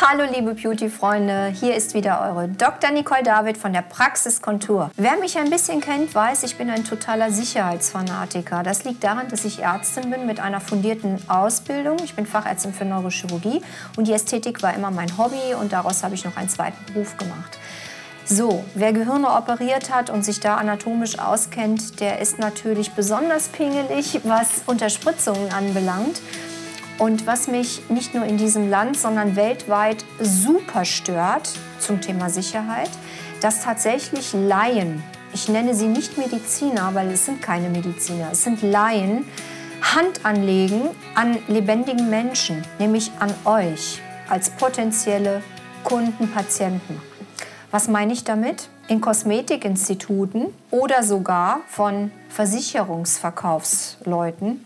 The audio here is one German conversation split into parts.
Hallo liebe Beauty-Freunde, hier ist wieder eure Dr. Nicole David von der Praxiskontur. Wer mich ein bisschen kennt, weiß, ich bin ein totaler Sicherheitsfanatiker. Das liegt daran, dass ich Ärztin bin mit einer fundierten Ausbildung. Ich bin Fachärztin für Neurochirurgie und die Ästhetik war immer mein Hobby und daraus habe ich noch einen zweiten Beruf gemacht. So, wer Gehirne operiert hat und sich da anatomisch auskennt, der ist natürlich besonders pingelig, was Unterspritzungen anbelangt. Und was mich nicht nur in diesem Land, sondern weltweit super stört zum Thema Sicherheit, dass tatsächlich Laien, ich nenne sie nicht Mediziner, weil es sind keine Mediziner, es sind Laien, Hand anlegen an lebendigen Menschen, nämlich an euch als potenzielle Kunden, Patienten. Was meine ich damit? In Kosmetikinstituten oder sogar von Versicherungsverkaufsleuten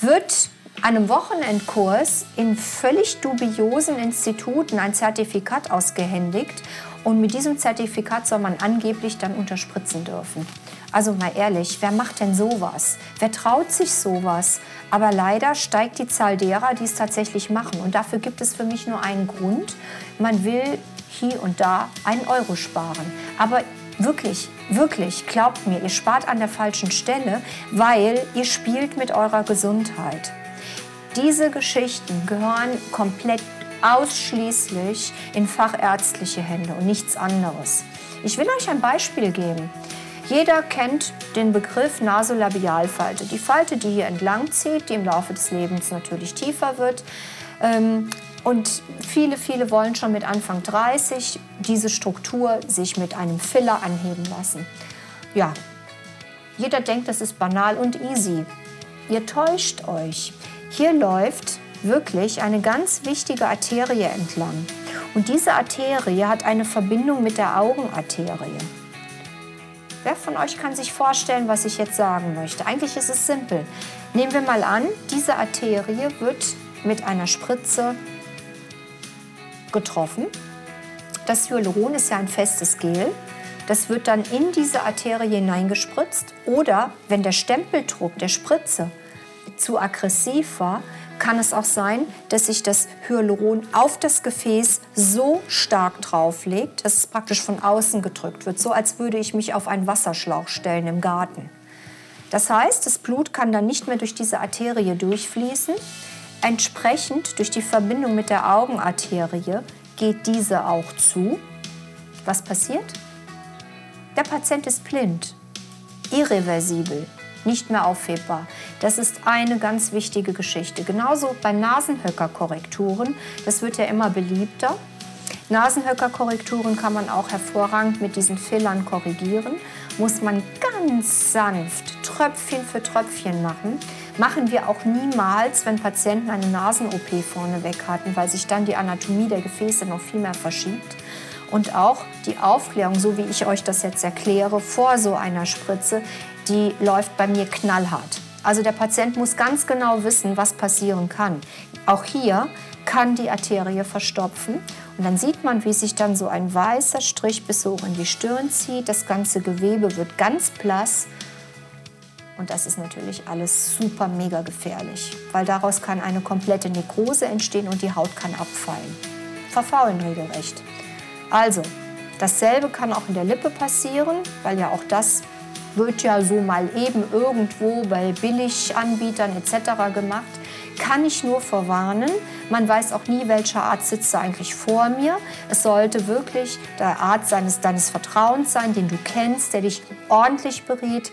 wird einem Wochenendkurs in völlig dubiosen Instituten ein Zertifikat ausgehändigt und mit diesem Zertifikat soll man angeblich dann unterspritzen dürfen. Also mal ehrlich, wer macht denn sowas? Wer traut sich sowas? Aber leider steigt die Zahl derer, die es tatsächlich machen. Und dafür gibt es für mich nur einen Grund. Man will hier und da einen Euro sparen. Aber wirklich, wirklich, glaubt mir, ihr spart an der falschen Stelle, weil ihr spielt mit eurer Gesundheit. Diese Geschichten gehören komplett ausschließlich in fachärztliche Hände und nichts anderes. Ich will euch ein Beispiel geben. Jeder kennt den Begriff Nasolabialfalte. Die Falte, die hier entlang zieht, die im Laufe des Lebens natürlich tiefer wird. Ähm, und viele, viele wollen schon mit Anfang 30 diese Struktur sich mit einem Filler anheben lassen. Ja, jeder denkt, das ist banal und easy. Ihr täuscht euch. Hier läuft wirklich eine ganz wichtige Arterie entlang. Und diese Arterie hat eine Verbindung mit der Augenarterie. Wer von euch kann sich vorstellen, was ich jetzt sagen möchte? Eigentlich ist es simpel. Nehmen wir mal an, diese Arterie wird mit einer Spritze getroffen. Das Hyaluron ist ja ein festes Gel. Das wird dann in diese Arterie hineingespritzt. Oder wenn der Stempeldruck der Spritze zu aggressiv war, kann es auch sein, dass sich das Hyaluron auf das Gefäß so stark drauflegt, dass es praktisch von außen gedrückt wird, so als würde ich mich auf einen Wasserschlauch stellen im Garten. Das heißt, das Blut kann dann nicht mehr durch diese Arterie durchfließen. Entsprechend durch die Verbindung mit der Augenarterie geht diese auch zu. Was passiert? Der Patient ist blind, irreversibel nicht mehr aufhebbar. Das ist eine ganz wichtige Geschichte. Genauso bei Nasenhöckerkorrekturen, das wird ja immer beliebter. Nasenhöckerkorrekturen kann man auch hervorragend mit diesen Fillern korrigieren. Muss man ganz sanft, Tröpfchen für Tröpfchen machen. Machen wir auch niemals, wenn Patienten eine Nasen-OP vorneweg hatten, weil sich dann die Anatomie der Gefäße noch viel mehr verschiebt. Und auch die Aufklärung, so wie ich euch das jetzt erkläre, vor so einer Spritze, die läuft bei mir knallhart. Also der Patient muss ganz genau wissen, was passieren kann. Auch hier kann die Arterie verstopfen und dann sieht man, wie sich dann so ein weißer Strich bis hoch in die Stirn zieht. Das ganze Gewebe wird ganz blass und das ist natürlich alles super mega gefährlich, weil daraus kann eine komplette Nekrose entstehen und die Haut kann abfallen. Verfaulen regelrecht. Also, dasselbe kann auch in der Lippe passieren, weil ja auch das wird ja so mal eben irgendwo bei Billiganbietern etc. gemacht. Kann ich nur vorwarnen. Man weiß auch nie, welcher Arzt sitzt eigentlich vor mir. Es sollte wirklich der Arzt seines, deines Vertrauens sein, den du kennst, der dich ordentlich berät,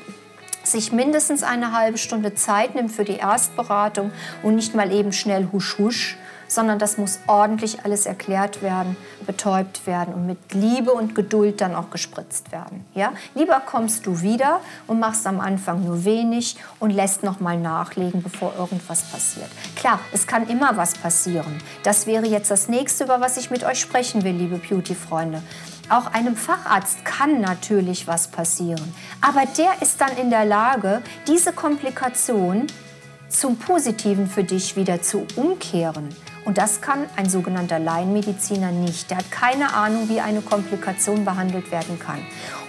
sich mindestens eine halbe Stunde Zeit nimmt für die Erstberatung und nicht mal eben schnell husch husch sondern das muss ordentlich alles erklärt werden, betäubt werden und mit Liebe und Geduld dann auch gespritzt werden. Ja? Lieber kommst du wieder und machst am Anfang nur wenig und lässt noch mal nachlegen, bevor irgendwas passiert. Klar, es kann immer was passieren. Das wäre jetzt das nächste, über was ich mit euch sprechen will, liebe Beauty-Freunde. Auch einem Facharzt kann natürlich was passieren. Aber der ist dann in der Lage, diese Komplikation zum Positiven für dich wieder zu umkehren. Und das kann ein sogenannter Laienmediziner nicht. Der hat keine Ahnung, wie eine Komplikation behandelt werden kann.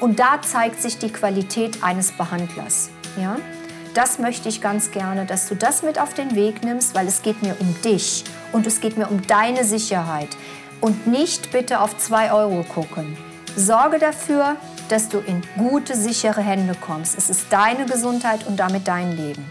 Und da zeigt sich die Qualität eines Behandlers. Ja? Das möchte ich ganz gerne, dass du das mit auf den Weg nimmst, weil es geht mir um dich und es geht mir um deine Sicherheit. Und nicht bitte auf 2 Euro gucken. Sorge dafür, dass du in gute, sichere Hände kommst. Es ist deine Gesundheit und damit dein Leben.